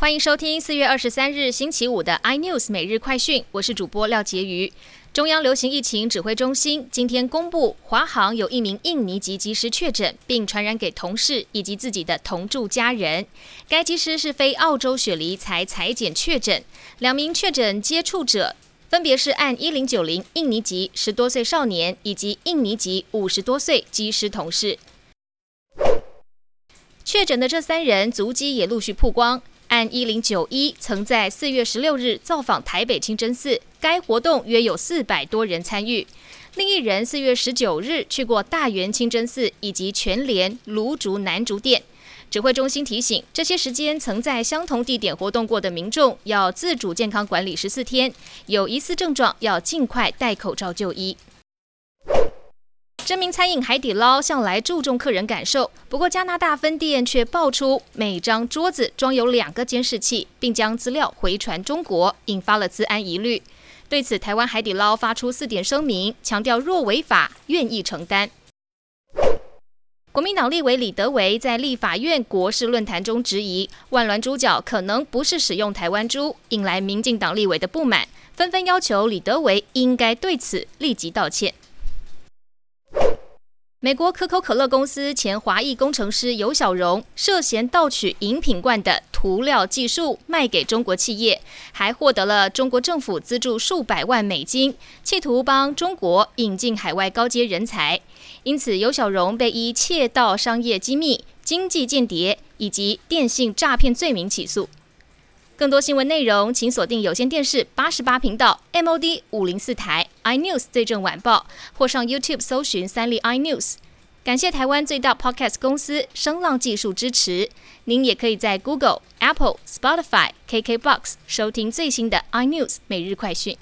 欢迎收听四月二十三日星期五的 iNews 每日快讯，我是主播廖杰瑜。中央流行疫情指挥中心今天公布，华航有一名印尼籍机师确诊，并传染给同事以及自己的同住家人。该机师是非澳洲雪梨才裁检确诊，两名确诊接触者分别是按一零九零印尼籍十多岁少年以及印尼籍五十多岁机师同事。确诊的这三人足迹也陆续曝光。按一零九一，曾在四月十六日造访台北清真寺，该活动约有四百多人参与。另一人四月十九日去过大园清真寺以及全联芦竹南竹店。指挥中心提醒，这些时间曾在相同地点活动过的民众，要自主健康管理十四天，有疑似症状要尽快戴口罩就医。知名餐饮海底捞向来注重客人感受，不过加拿大分店却爆出每张桌子装有两个监视器，并将资料回传中国，引发了治安疑虑。对此，台湾海底捞发出四点声明，强调若违法，愿意承担。国民党立委李德维在立法院国事论坛中质疑万峦猪脚可能不是使用台湾猪，引来民进党立委的不满，纷纷要求李德维应该对此立即道歉。美国可口可乐公司前华裔工程师尤小荣涉嫌盗取饮品罐的涂料技术卖给中国企业，还获得了中国政府资助数百万美金，企图帮中国引进海外高阶人才。因此，尤小荣被以窃盗商业机密、经济间谍以及电信诈骗罪名起诉。更多新闻内容，请锁定有线电视八十八频道 MOD 五零四台 iNews 最正晚报，或上 YouTube 搜寻三立 iNews。感谢台湾最大 Podcast 公司声浪技术支持。您也可以在 Google、Apple、Spotify、KKBox 收听最新的 iNews 每日快讯。